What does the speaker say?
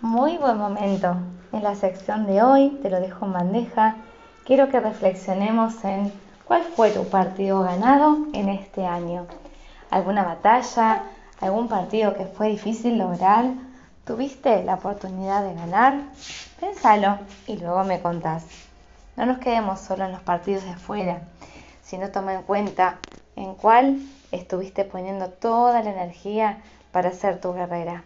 Muy buen momento. En la sección de hoy, te lo dejo en bandeja, quiero que reflexionemos en cuál fue tu partido ganado en este año. ¿Alguna batalla? ¿Algún partido que fue difícil lograr? ¿Tuviste la oportunidad de ganar? Pénsalo y luego me contás. No nos quedemos solo en los partidos de afuera, sino toma en cuenta en cuál estuviste poniendo toda la energía para ser tu guerrera.